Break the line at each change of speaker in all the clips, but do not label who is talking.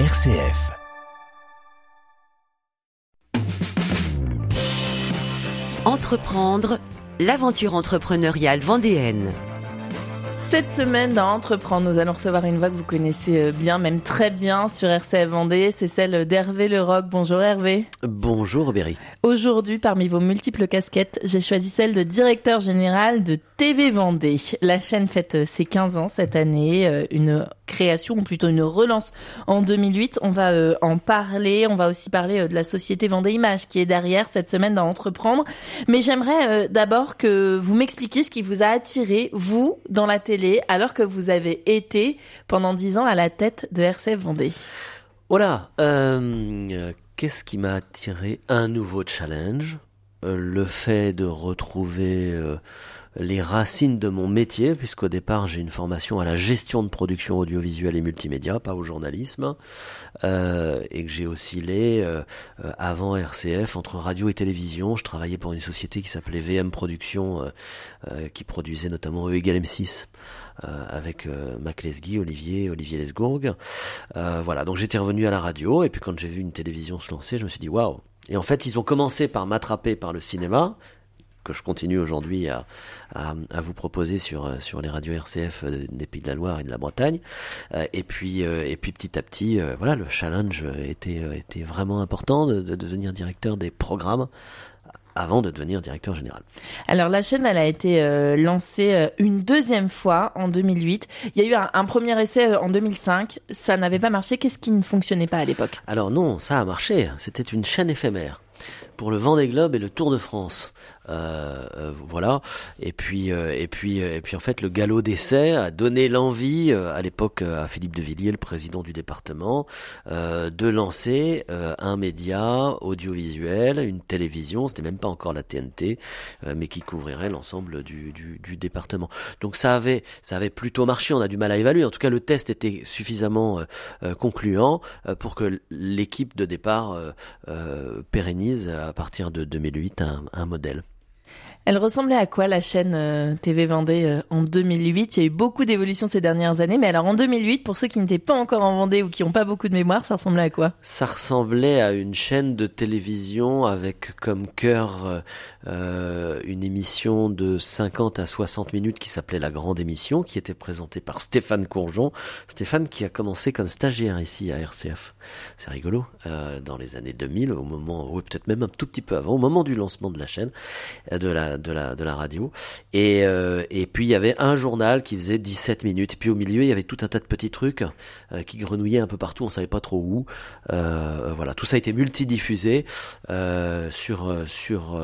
RCF. Entreprendre, l'aventure entrepreneuriale vendéenne.
Cette semaine dans Entreprendre, nous allons recevoir une voix que vous connaissez euh, bien, même très bien sur RCF Vendée. C'est celle d'Hervé Leroc. Bonjour Hervé.
Bonjour Berry.
Aujourd'hui, parmi vos multiples casquettes, j'ai choisi celle de directeur général de TV Vendée. La chaîne fête euh, ses 15 ans cette année, euh, une création ou plutôt une relance en 2008. On va en parler. On va aussi parler de la société Vendée Image qui est derrière cette semaine dans Entreprendre. Mais j'aimerais d'abord que vous m'expliquiez ce qui vous a attiré, vous, dans la télé alors que vous avez été pendant dix ans à la tête de RCF Vendée
Voilà, euh, qu'est-ce qui m'a attiré? Un nouveau challenge, euh, le fait de retrouver euh, les racines de mon métier, puisqu'au départ j'ai une formation à la gestion de production audiovisuelle et multimédia, pas au journalisme, euh, et que j'ai oscillé euh, euh, avant RCF entre radio et télévision. Je travaillais pour une société qui s'appelait VM Productions, qui produisait notamment E égale M6. avec Mac Lesguy, Olivier, Olivier Lesgourg. voilà, donc j'étais revenu à la radio, et puis quand j'ai vu une télévision se lancer, je me suis dit waouh. Et en fait, ils ont commencé par m'attraper par le cinéma, que je continue aujourd'hui à, à, vous proposer sur, euh, sur les radios RCF euh, des Pays de la Loire et de la Bretagne. Euh, et puis, et puis petit à petit, voilà, le challenge était, était vraiment important de, de devenir directeur des programmes avant de devenir directeur général.
Alors la chaîne, elle a été lancée une deuxième fois en 2008. Il y a eu un, un premier essai en 2005. Ça n'avait pas marché. Qu'est-ce qui ne fonctionnait pas à l'époque?
Alors non, ça a marché. C'était une chaîne éphémère pour le Vendée Globe et le Tour de France. Euh, euh, voilà. Et puis, euh, et puis, et puis en fait, le galop d'essai a donné l'envie à l'époque à Philippe de Villiers, le président du département, de lancer un média audiovisuel, une télévision. C'était même pas encore la TNT, mais qui couvrirait l'ensemble du, département. Donc ça avait, ça avait plutôt marché. On a du mal à évaluer. En tout cas, le test était suffisamment concluant pour que l'équipe de départ pérennise à partir de 2008 un, un modèle.
Elle ressemblait à quoi la chaîne euh, TV Vendée euh, en 2008 Il y a eu beaucoup d'évolutions ces dernières années, mais alors en 2008, pour ceux qui n'étaient pas encore en Vendée ou qui n'ont pas beaucoup de mémoire, ça ressemblait à quoi?
Ça ressemblait à une chaîne de télévision avec comme cœur euh, une émission de 50 à 60 minutes qui s'appelait La Grande Émission, qui était présentée par Stéphane Courgeon. Stéphane qui a commencé comme stagiaire ici à RCF. C'est rigolo. dans les années 2000, au moment, oui peut-être même un tout petit peu avant, au moment du lancement de la chaîne, de la de la, de la radio. Et, euh, et puis il y avait un journal qui faisait 17 minutes. Et puis au milieu, il y avait tout un tas de petits trucs euh, qui grenouillaient un peu partout, on savait pas trop où. Euh, voilà, tout ça a été multidiffusé sur, sur,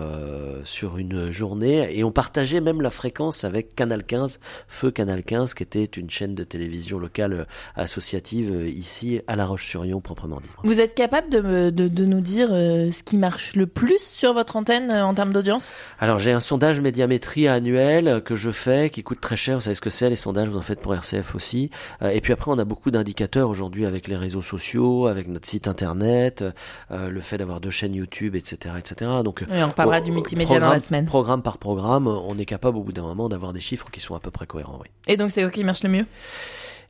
sur une journée. Et on partageait même la fréquence avec Canal 15, Feu Canal 15, qui était une chaîne de télévision locale associative ici à La Roche-sur-Yon proprement dit.
Vous êtes capable de, de, de nous dire ce qui marche le plus sur votre antenne en termes d'audience?
Alors j'ai un un sondage médiamétrie annuel que je fais, qui coûte très cher. Vous savez ce que c'est, les sondages, vous en faites pour RCF aussi. Euh, et puis après, on a beaucoup d'indicateurs aujourd'hui avec les réseaux sociaux, avec notre site internet, euh, le fait d'avoir deux chaînes YouTube, etc., etc.
Donc, on reparlera du multimédia dans la semaine.
Programme par programme, on est capable au bout d'un moment d'avoir des chiffres qui sont à peu près cohérents. Oui.
Et donc, c'est qui marche le mieux?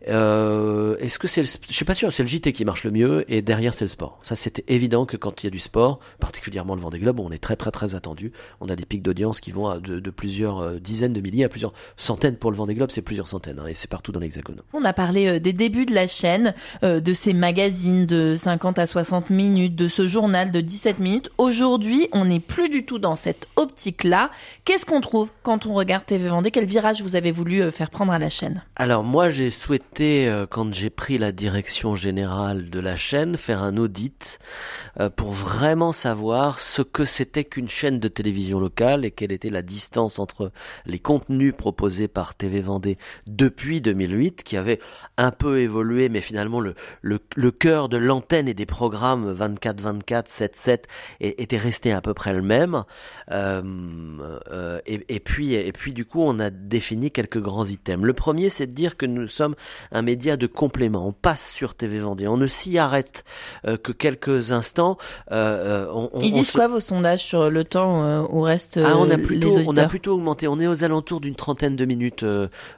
Euh, Est-ce que c'est, le, je suis pas sûr, c'est le JT qui marche le mieux et derrière c'est le sport. Ça c'était évident que quand il y a du sport, particulièrement le Vendée Globe, on est très très très attendu. On a des pics d'audience qui vont à de, de, plusieurs euh, dizaines de milliers à plusieurs centaines pour le Vendée Globe, c'est plusieurs centaines hein, et c'est partout dans l'Hexagone.
On a parlé euh, des débuts de la chaîne, euh, de ces magazines de 50 à 60 minutes, de ce journal de 17 minutes. Aujourd'hui, on n'est plus du tout dans cette optique-là. Qu'est-ce qu'on trouve quand on regarde TV Vendée? Quel virage vous avez voulu faire prendre à la chaîne?
Alors moi j'ai souhaité quand j'ai pris la direction générale de la chaîne, faire un audit euh, pour vraiment savoir ce que c'était qu'une chaîne de télévision locale et quelle était la distance entre les contenus proposés par TV Vendée depuis 2008, qui avait un peu évolué, mais finalement le, cœur de l'antenne et des programmes 24-24, 7-7 était resté à peu près le même. Euh, et, puis, et puis du coup, on a défini quelques grands items. Le premier, c'est de dire que nous sommes un média de complément. On passe sur TV Vendée, on ne s'y arrête que quelques instants.
On, Ils disent quoi vos sondages sur le temps où reste ah,
on a plutôt, On a plutôt augmenté. On est aux alentours d'une trentaine de minutes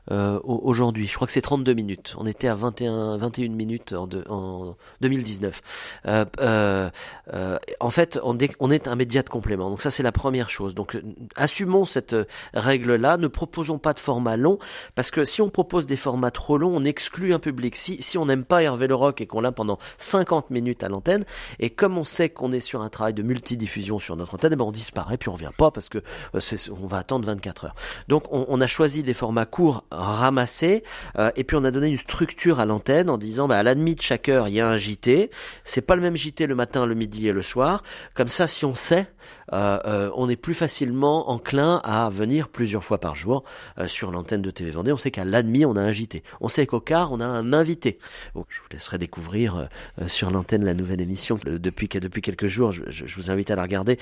aujourd'hui. Je crois que c'est 32 minutes. On était à 21, 21 minutes en, en 2019. en fait, on, on est un média de complément. Donc ça, c'est la première chose. Donc assumons cette règle-là. Ne proposons pas de format long parce que si on propose des formats trop longs, on exclut un public. Si, si on n'aime pas Hervé Le Rock et qu'on l'a pendant 50 minutes à l'antenne, et comme on sait qu'on est sur un travail de multidiffusion sur notre antenne, eh ben on disparaît puis on revient pas parce que euh, on va attendre 24 heures. Donc on, a choisi des formats courts ramassés euh, et puis on a donné une structure à l'antenne en disant bah, à la de chaque heure il y a un JT. C'est pas le même JT le matin, le midi et le soir. Comme ça, si on sait euh, euh, on est plus facilement enclin à venir plusieurs fois par jour euh, sur l'antenne de TV Vendée. On sait qu'à l'admi, on a un JT. On sait qu'au quart, on a un invité. je vous laisserai découvrir sur l'antenne la nouvelle émission depuis, depuis quelques jours. Je, vous invite à la regarder.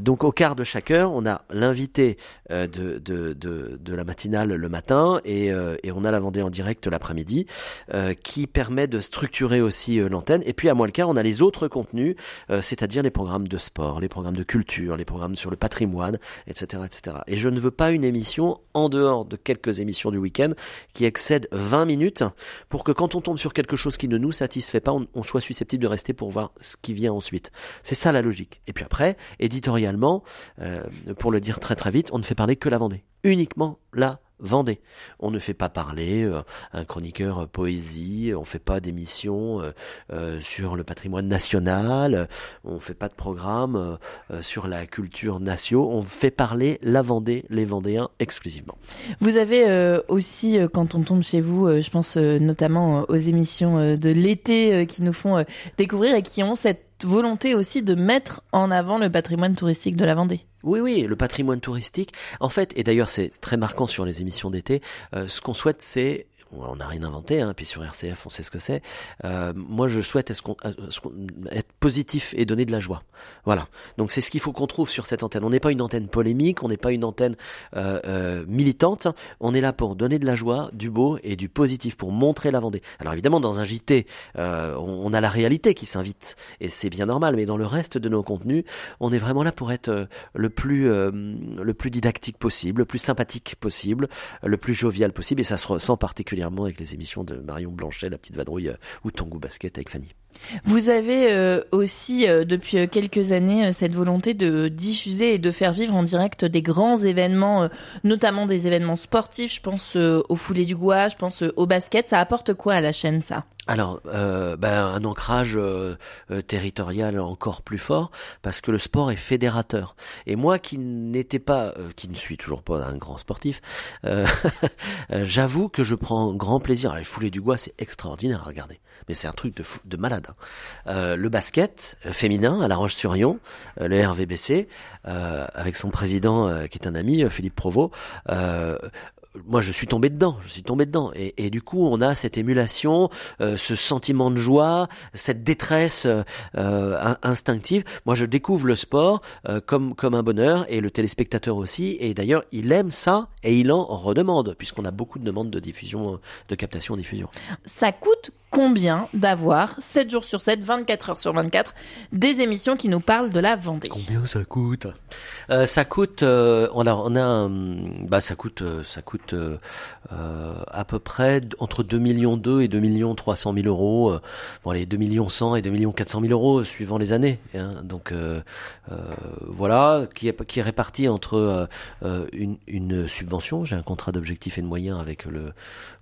donc au quart de chaque heure, on a l'invité de, de, de, la matinale le matin et, et on a la Vendée en direct l'après-midi qui permet de structurer aussi l'antenne. Et puis à moi le quart, on a les autres contenus, c'est-à-dire les programmes de sport, les programmes de culture les programmes sur le patrimoine, etc., etc. Et je ne veux pas une émission en dehors de quelques émissions du week-end qui excède 20 minutes pour que quand on tombe sur quelque chose qui ne nous satisfait pas, on, soit susceptible de rester pour voir ce qui vient ensuite. C'est ça la logique. Et puis après, éditorialement, euh, pour le dire très très vite, on ne fait parler que la Vendée. Uniquement la Vendée. On ne fait pas parler euh, un chroniqueur euh, poésie, on fait pas d'émissions euh, sur le patrimoine national, on fait pas de programme sur la culture nationale, on fait parler la Vendée, les Vendéens exclusivement.
Vous avez aussi, quand on tombe chez vous, je pense notamment aux émissions de l'été qui nous font découvrir et qui ont cette volonté aussi de mettre en avant le patrimoine touristique de la Vendée.
Oui, oui, le patrimoine touristique. En fait, et d'ailleurs c'est très marquant sur les émissions d'été, euh, ce qu'on souhaite c'est on n'a rien inventé, hein, puis sur RCF on sait ce que c'est. Euh, moi je souhaite euh, être positif et donner de la joie. Voilà. Donc c'est ce qu'il faut qu'on trouve sur cette antenne. On n'est pas une antenne polémique, on n'est pas une antenne euh, militante. On est là pour donner de la joie, du beau et du positif pour montrer la Vendée. Alors évidemment dans un JT, on, a la réalité qui s'invite et c'est bien normal. Mais dans le reste de nos contenus, on est vraiment là pour être le plus le plus didactique possible, le plus sympathique possible, le plus jovial possible et ça se ressent particulièrement avec les émissions de Marion Blanchet, La Petite Vadrouille euh, ou Tango Basket avec Fanny.
Vous avez euh, aussi euh, depuis quelques années cette volonté de diffuser et de faire vivre en direct des grands événements, notamment des événements sportifs. Je pense au foulée du Gois, je pense au basket. Ça apporte quoi à la chaîne ça?
Alors, euh, ben, un ancrage euh, euh, territorial encore plus fort, parce que le sport est fédérateur. Et moi, qui n'étais pas, qui ne suis toujours pas un grand sportif, j'avoue que je prends grand plaisir. Les foulées du bois, c'est extraordinaire à regarder, mais c'est un truc de, de malade. Hein. le basket féminin à La Roche-sur-Yon, le RVBC, avec son président qui est un ami, Philippe Provost moi je suis tombé dedans, je suis tombé dedans, et, et du coup on a cette émulation, euh, ce sentiment de joie, cette détresse euh, instinctive. Moi je découvre le sport euh, comme comme un bonheur, et le téléspectateur aussi, et d'ailleurs il aime ça et il en redemande, puisqu'on a beaucoup de demandes de diffusion, de captation, diffusion.
Ça coûte combien d'avoir 7 jours sur 7, 24 heures sur 24, des émissions qui nous parlent de la Vendée?
Combien ça coûte? Euh, Ça coûte, euh, on a, on a, bah ça coûte, euh, ça coûte euh, à peu près entre 2 millions 2 et 2 millions 300 000 euros. bon, les 2 millions 100 et 2 millions 400 000 euros suivant les années. Hein. donc voilà, qui est, qui est réparti entre une, une subvention. J'ai un contrat d'objectifs et de moyens avec le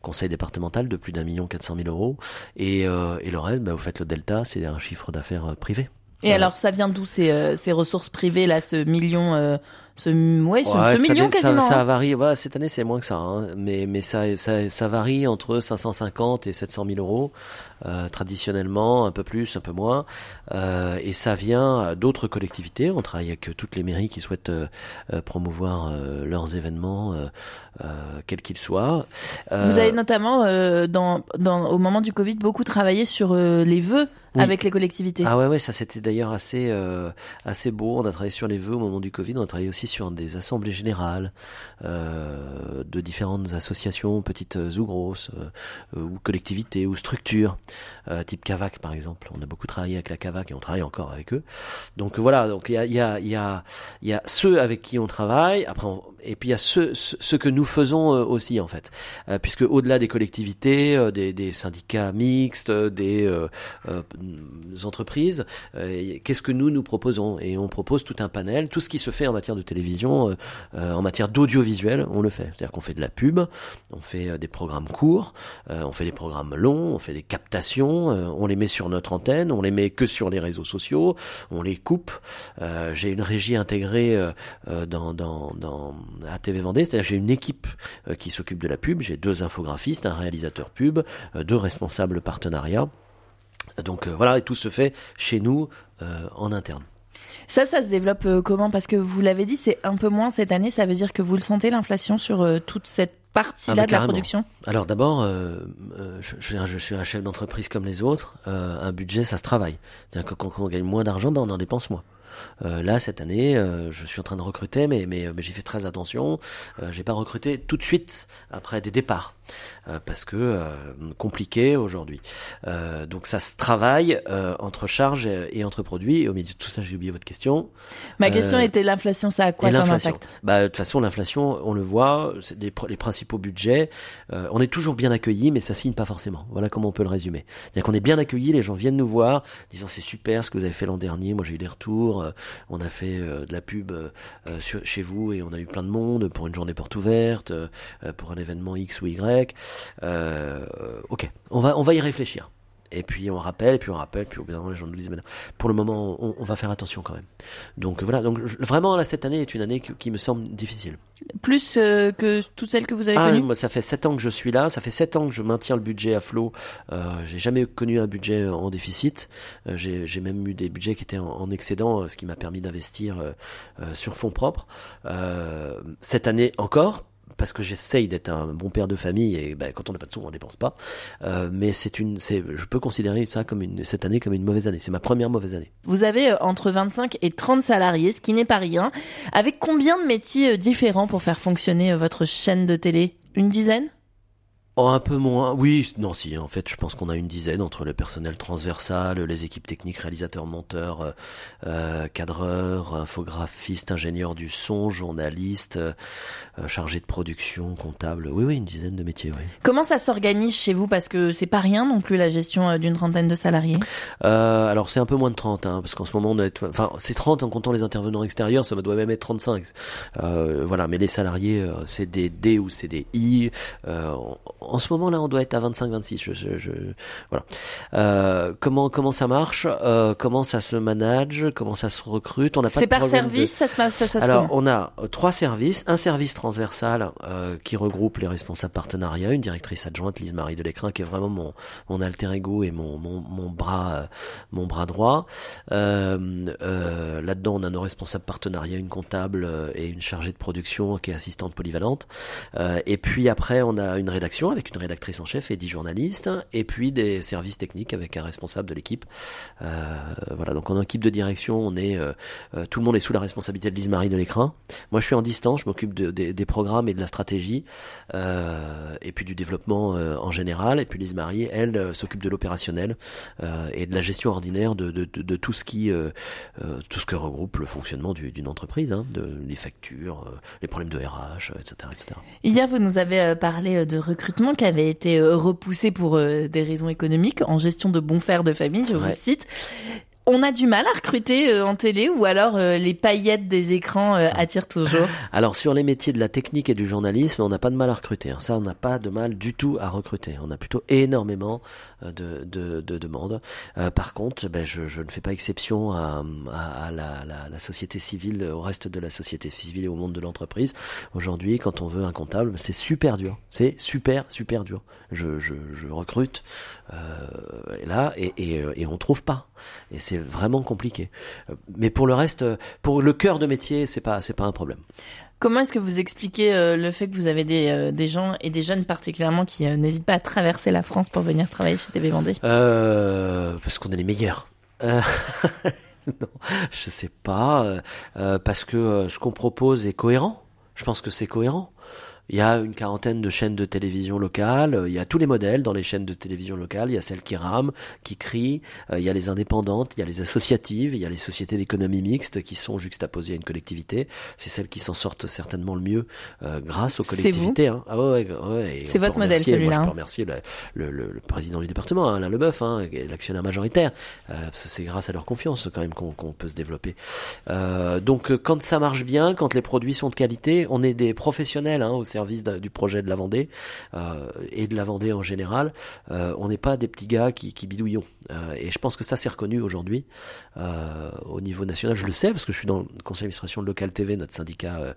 conseil départemental de plus d'un million 400 000 euros et, euh, et le reste, bah, vous faites le delta, c'est un chiffre d'affaires euh, privé.
Et alors, ça vient d'où ces, euh, ces ressources privées là, ce million, ce, ouais, ce, million quasiment
Ça, ça varie. Ouais, cette année, c'est moins que ça, hein. mais mais ça, ça, ça varie entre 550 et 700 000 euros euh, traditionnellement, un peu plus, un peu moins, euh, et ça vient d'autres collectivités. On travaille avec toutes les mairies qui souhaitent euh, promouvoir leurs événements, quels qu'ils soient.
Vous avez notamment, dans, dans, au moment du Covid, beaucoup travaillé sur les vœux avec les collectivités.
Ah ouais, ouais, ça c'était d'ailleurs assez, assez beau. On a travaillé sur les vœux au moment du Covid. On a travaillé aussi sur des assemblées générales euh, de différentes associations, petites ou grosses, euh, ou collectivités ou structures, type Cavac par exemple. On a beaucoup travaillé avec la Cavac et on travaille encore avec eux. Donc voilà, donc il y a, y a, y y a ceux avec qui on travaille. Après, et puis il y a ce que nous faisons aussi en fait, puisque au-delà des collectivités, des, des syndicats mixtes, des entreprises, euh, qu'est-ce que nous nous proposons? Et on propose tout un panel, tout ce qui se fait en matière de télévision, euh, euh, en matière d'audiovisuel, on le fait. C'est-à-dire qu'on fait de la pub, on fait des programmes courts, on fait des programmes longs, on fait des captations, on les met sur notre antenne, on les met que sur les réseaux sociaux, on les coupe. j'ai une régie intégrée dans, dans, dans à TV Vendée, c'est-à-dire j'ai une équipe qui s'occupe de la pub, j'ai deux infographistes, un réalisateur pub, deux responsables partenariat. Donc euh, voilà, et tout se fait chez nous euh, en interne.
Ça, ça se développe euh, comment? Parce que vous l'avez dit, c'est un peu moins cette année. Ça veut dire que vous le sentez, l'inflation, sur toute cette partie-là ah, de la production?
Alors d'abord, je, je, suis un chef d'entreprise comme les autres. un budget, ça se travaille. Que quand on gagne moins d'argent, ben, on en dépense moins. là, cette année, je suis en train de recruter, mais, mais, mais j'ai fait très attention. j'ai pas recruté tout de suite après des départs. Euh, parce que euh, compliqué aujourd'hui. Euh, donc ça se travaille entre charges et, entre produits. Et au milieu de tout ça, j'ai oublié votre question.
Ma question était l'inflation, ça a quoi comme impact?
Bah, De toute façon, l'inflation, on le voit, c'est des, les principaux budgets. on est toujours bien accueillis, mais ça signe pas forcément. Voilà comment on peut le résumer. C'est-à-dire qu'on est bien accueillis, les gens viennent nous voir, disant c'est super ce que vous avez fait l'an dernier. Moi, j'ai eu des retours. on a fait de la pub chez vous et on a eu plein de monde pour une journée porte ouverte, pour un événement X ou Y. Euh, ok, on va, on va y réfléchir. Et puis on rappelle, et puis on rappelle, puis au bout d'un moment les gens nous disent, mais pour le moment on, va faire attention quand même. Donc voilà, donc vraiment là cette année est une année qui, me semble difficile.
Plus euh, que toutes celles que vous avez ah, connues?
moi, Ça fait 7 ans que je suis là, ça fait 7 ans que je maintiens le budget à flot. Euh, j'ai jamais connu un budget en déficit. Euh, j'ai même eu des budgets qui étaient en, en excédent, ce qui m'a permis d'investir sur fonds propres. cette année encore, parce que j'essaye d'être un bon père de famille et ben, quand on n'a pas de sous on dépense pas. Euh, mais c'est une c'est je peux considérer ça comme une cette année comme une mauvaise année. C'est ma première mauvaise année.
Vous avez euh, entre 25 et 30 salariés ce qui n'est pas rien. Avec combien de métiers euh, différents pour faire fonctionner votre chaîne de télé? Une dizaine?
Oh, un peu moins. Oui, non, si. En fait, je pense qu'on a une dizaine entre le personnel transversal, les équipes techniques, réalisateurs, monteurs, euh, euh cadreurs, infographistes, ingénieurs du son, journalistes, euh, chargés de production, comptables. Oui, oui, une dizaine de métiers. Oui.
Comment ça s'organise chez vous? Parce que c'est pas rien non plus la gestion euh, d'une trentaine de salariés.
Euh, alors c'est un peu moins de 30, hein, parce qu'en ce moment on est, enfin c'est 30 en comptant les intervenants extérieurs, ça doit même être 35. voilà, mais les salariés, c'est des D ou c'est des I en ce moment là, on doit être à 25-26. Je, je, je, voilà. Euh, comment comment ça marche euh, Comment ça se manage Comment ça se recrute On n'a pas.
C'est par service, ça se passe. Ça se passe
Alors, on a euh, trois services. Un service transversal euh, qui regroupe les responsables partenariats, une directrice adjointe, Lise Marie Delecrin, qui est vraiment mon mon alter ego et mon mon, mon bras euh, mon bras droit. Euh, Là-dedans, on a nos responsables partenariats, une comptable et une chargée de production qui est assistante polyvalente. et puis après, on a une rédaction avec une rédactrice en chef et dix journalistes, et puis des services techniques avec un responsable de l'équipe. Euh, voilà, donc en équipe de direction, on est euh, euh, tout le monde est sous la responsabilité de Lise Marie de l'écran. Moi, je suis en distance, je m'occupe de, des programmes et de la stratégie, et puis du développement en général. Et puis Lise Marie, elle, s'occupe de l'opérationnel et de la gestion ordinaire de, de, de, tout ce qui tout ce que regroupe le fonctionnement d'une entreprise, hein, de les factures, les problèmes de RH, etc., etc.
Hier, vous nous avez parlé de recrutement qui avait été euh, repoussé pour euh, des raisons économiques en gestion de bons fers de famille, je vous cite. On a du mal à recruter euh, en télé ou alors les paillettes des écrans attirent toujours
Alors sur les métiers de la technique et du journalisme, on n'a pas de mal à recruter. Hein. Ça, on n'a pas de mal du tout à recruter. On a plutôt énormément de, de, de demandes. par contre, ben, je, je, ne fais pas exception à, à, la, la, la, société civile, au reste de la société civile et au monde de l'entreprise. Aujourd'hui, quand on veut un comptable, c'est super dur. C'est super, super dur. Je, je, je recrute euh, là et, et, et on trouve pas. C'est vraiment compliqué. Mais pour le reste, pour le cœur de métier, c'est pas, c'est pas un problème.
Comment est-ce que vous expliquez euh, le fait que vous avez des, euh, des gens et des jeunes particulièrement qui euh, n'hésitent pas à traverser la France pour venir travailler chez TV Vendée?
Parce qu'on est les meilleurs. non, je sais pas. parce que ce qu'on propose est cohérent. Je pense que c'est cohérent. Il y a une quarantaine de chaînes de télévision locales. Il y a tous les modèles dans les chaînes de télévision locales. Il y a celles qui rament, qui crient. Euh, il y a les indépendantes. Il y a les associatives. Il y a les sociétés d'économie mixte qui sont juxtaposées à une collectivité. C'est celles qui s'en sortent certainement le mieux euh, grâce aux collectivités. Hein.
Ah ouais, ouais, C'est votre modèle celui-là.
Je peux remercier le, le, le, président du département, Alain Leboeuf, hein, l'actionnaire majoritaire. Euh, c'est grâce à leur confiance quand même qu'on peut se développer. Euh, donc quand ça marche bien, quand les produits sont de qualité, on est des professionnels hein, service du projet de la Vendée euh, et de la Vendée en général. Euh, on n'est pas des petits gars qui, qui bidouillons. Euh, et je pense que ça c'est reconnu aujourd'hui au niveau national. Je le sais parce que je suis dans le conseil d'administration de Local TV, notre syndicat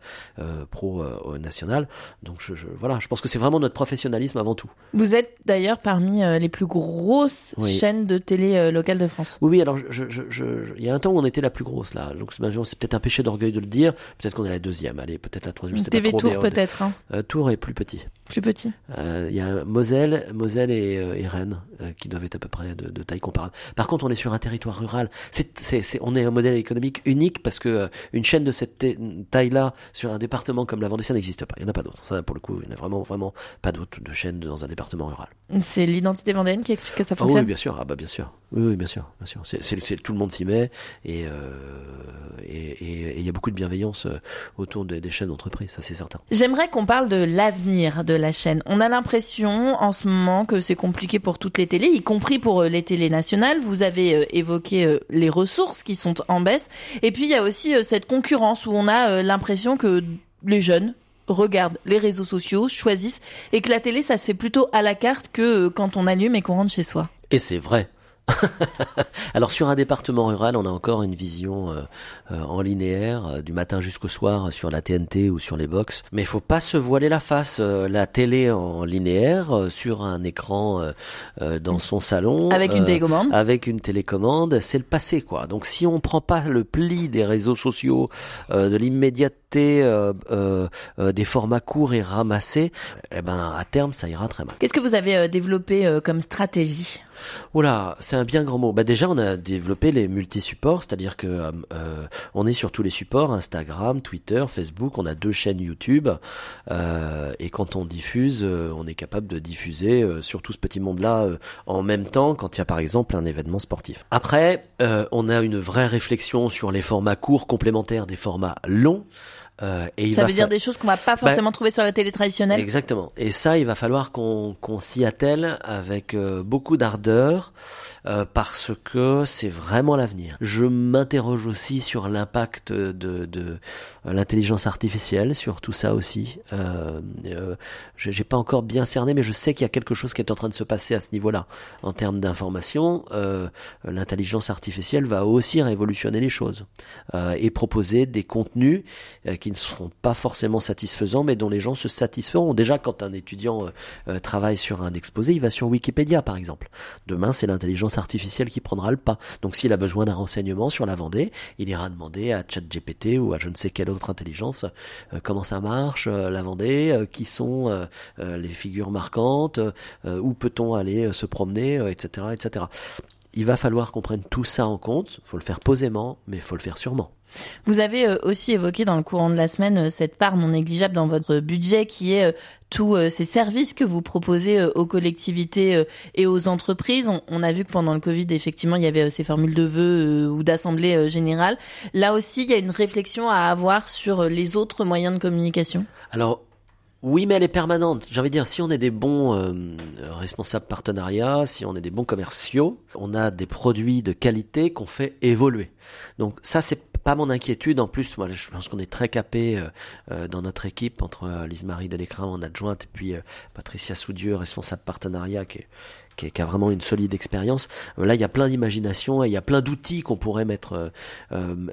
pro national. Donc je, voilà, je pense que c'est vraiment notre professionnalisme avant tout.
Vous êtes d'ailleurs parmi les plus grosses chaînes de télé locale de France.
Oui, oui. Alors il y a un temps où on était la plus grosse là. Donc c'est peut-être un péché d'orgueil de le dire. Peut-être qu'on est la deuxième. Allez, peut-être la troisième.
TV Tour peut-être. Hein.
Euh, Tours est plus petit.
Plus petit.
Euh, il y a Moselle, Moselle et, euh, et Rennes qui doivent être à peu près de, de, taille comparable. Par contre, on est sur un territoire rural. C'est, c'est, c'est, on est un modèle économique unique parce que une chaîne de cette taille-là sur un département comme la Vendée, ça n'existe pas. Il n'y en a pas d'autres. Ça, pour le coup, il n'y a vraiment, vraiment pas d'autres de chaînes dans un département rural.
C'est l'identité vendéenne qui explique que ça fonctionne.
Ah oui, bien sûr. Ah bah bien sûr. Oui, oui bien sûr, bien sûr. C'est, c'est, tout le monde s'y met et et il y a beaucoup de bienveillance autour des, des chaînes d'entreprise. Ça, c'est certain.
J'aimerais qu'on parle de l'avenir de la chaîne. On a l'impression en ce moment que c'est compliqué pour toutes les télés, y compris pour euh, les télés nationales. Vous avez euh, évoqué euh, les ressources qui sont en baisse. Et puis il y a aussi cette concurrence où on a l'impression que les jeunes regardent les réseaux sociaux, choisissent, et que la télé, ça se fait plutôt à la carte que quand on allume et qu'on rentre chez soi.
Et c'est vrai. Alors sur un département rural, on a encore une vision euh, euh, en linéaire euh, du matin jusqu'au soir sur la TNT ou sur les box. Mais il faut pas se voiler la face. la télé en linéaire sur un écran dans son salon
avec une télécommande.
Avec une télécommande, c'est le passé quoi. Donc si on prend pas le pli des réseaux sociaux, de l'immédiateté, des formats courts et ramassés, eh ben à terme ça ira très mal.
Qu'est-ce que vous avez développé comme stratégie?
Oula, c'est un bien grand mot. Bah déjà, on a développé les multi-supports, c'est-à-dire que euh, euh, on est sur tous les supports, Instagram, Twitter, Facebook. On a deux chaînes YouTube, euh, et quand on diffuse, on est capable de diffuser sur tout ce petit monde-là en même temps, quand il y a par exemple un événement sportif. Après, on a une vraie réflexion sur les formats courts complémentaires des formats longs.
Euh, et ça veut dire des choses qu'on va pas bah, forcément trouver sur la télé traditionnelle.
Exactement. Et ça, il va falloir qu'on qu'on s'y attelle avec euh, beaucoup d'ardeur euh, parce que c'est vraiment l'avenir. Je m'interroge aussi sur l'impact de, de l'intelligence artificielle, sur tout ça aussi. Euh, J'ai pas encore bien cerné, mais je sais qu'il y a quelque chose qui est en train de se passer à ce niveau-là en termes d'information. L'intelligence artificielle va aussi révolutionner les choses et proposer des contenus qui qui ne seront pas forcément satisfaisants, mais dont les gens se satisferont. Déjà, quand un étudiant euh, euh, travaille sur un exposé, il va sur Wikipédia, par exemple. Demain, c'est l'intelligence artificielle qui prendra le pas. Donc, s'il a besoin d'un renseignement sur la Vendée, il ira demander à ChatGPT ou à je ne sais quelle autre intelligence euh, comment ça marche, la Vendée, qui sont les figures marquantes, où peut-on aller se promener, etc., etc il va falloir qu'on prenne tout ça en compte. Il faut le faire posément, mais il faut le faire sûrement.
Vous avez euh, aussi évoqué dans le courant de la semaine euh, cette part non négligeable dans votre budget qui est euh, tous ces services que vous proposez aux collectivités et aux entreprises. On, a vu que pendant le Covid, effectivement, il y avait ces formules de vœux ou d'assemblée générale. Là aussi, il y a une réflexion à avoir sur les autres moyens de communication?
Alors, oui, mais elle est permanente. J'ai envie de dire, si on est des bons euh, responsables partenariats, si on est des bons commerciaux, on a des produits de qualité qu'on fait évoluer. Donc ça, c'est pas mon inquiétude. En plus, moi, je pense qu'on est très capé euh, euh, dans notre équipe entre Lise-Marie Delécrin en adjointe et puis Patricia Soudieu, responsable partenariat, qui est qui, qui, a vraiment une solide expérience. Là, il y a plein d'imagination et il y a plein d'outils qu'on pourrait mettre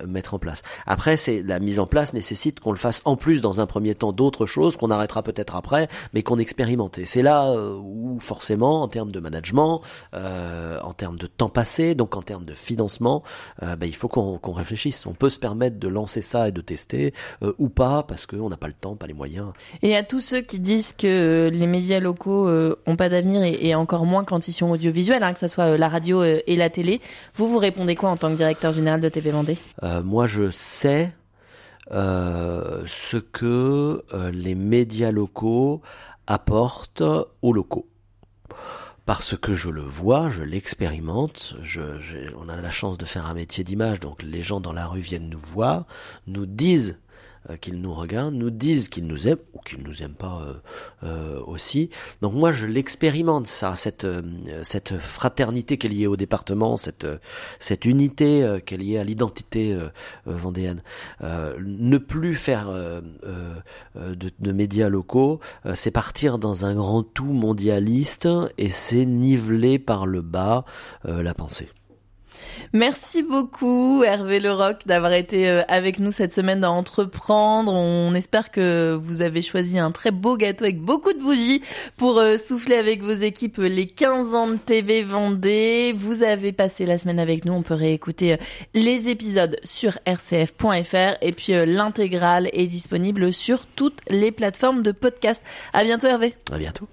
mettre en place. Après, c'est la mise en place nécessite qu'on le fasse en plus dans un premier temps d'autres choses qu'on arrêtera peut-être après, mais qu'on expérimente. Et c'est là où forcément, en termes de management, en termes de temps passé, donc en termes de financement, ben, il faut qu'on réfléchisse. On peut se permettre de lancer ça et de tester ou pas parce qu'on n'a pas le temps, pas les moyens.
Et à tous ceux qui disent que les médias locaux euh, ont pas d'avenir et, encore moins quand audiovisuels, hein, que ce soit euh, la radio euh, et la télé, vous vous répondez quoi en tant que directeur général de TV Vendée?
Moi, je sais ce que les médias locaux apportent aux locaux. Parce que je le vois, je l'expérimente, on a la chance de faire un métier d'image, donc les gens dans la rue viennent nous voir, nous disent euh, qu'ils nous regardent, nous disent qu'ils nous aiment ou qu'ils nous aiment pas euh, euh, aussi. Donc moi je l'expérimente ça, cette cette fraternité qui est liée au département, cette cette unité qui est liée à l'identité vendéenne. ne plus faire de, de, médias locaux, c'est partir dans un grand tout mondialiste et c'est niveler par le bas la pensée.
Merci beaucoup Hervé Leroc d'avoir été euh, avec nous cette semaine dans Entreprendre. On espère que vous avez choisi un très beau gâteau avec beaucoup de bougies pour euh, souffler avec vos équipes les 15 ans de TV Vendée. Vous avez passé la semaine avec nous. On peut réécouter euh, les épisodes sur rcf.fr et puis l'intégrale est disponible sur toutes les plateformes de podcast. À bientôt Hervé.
À bientôt.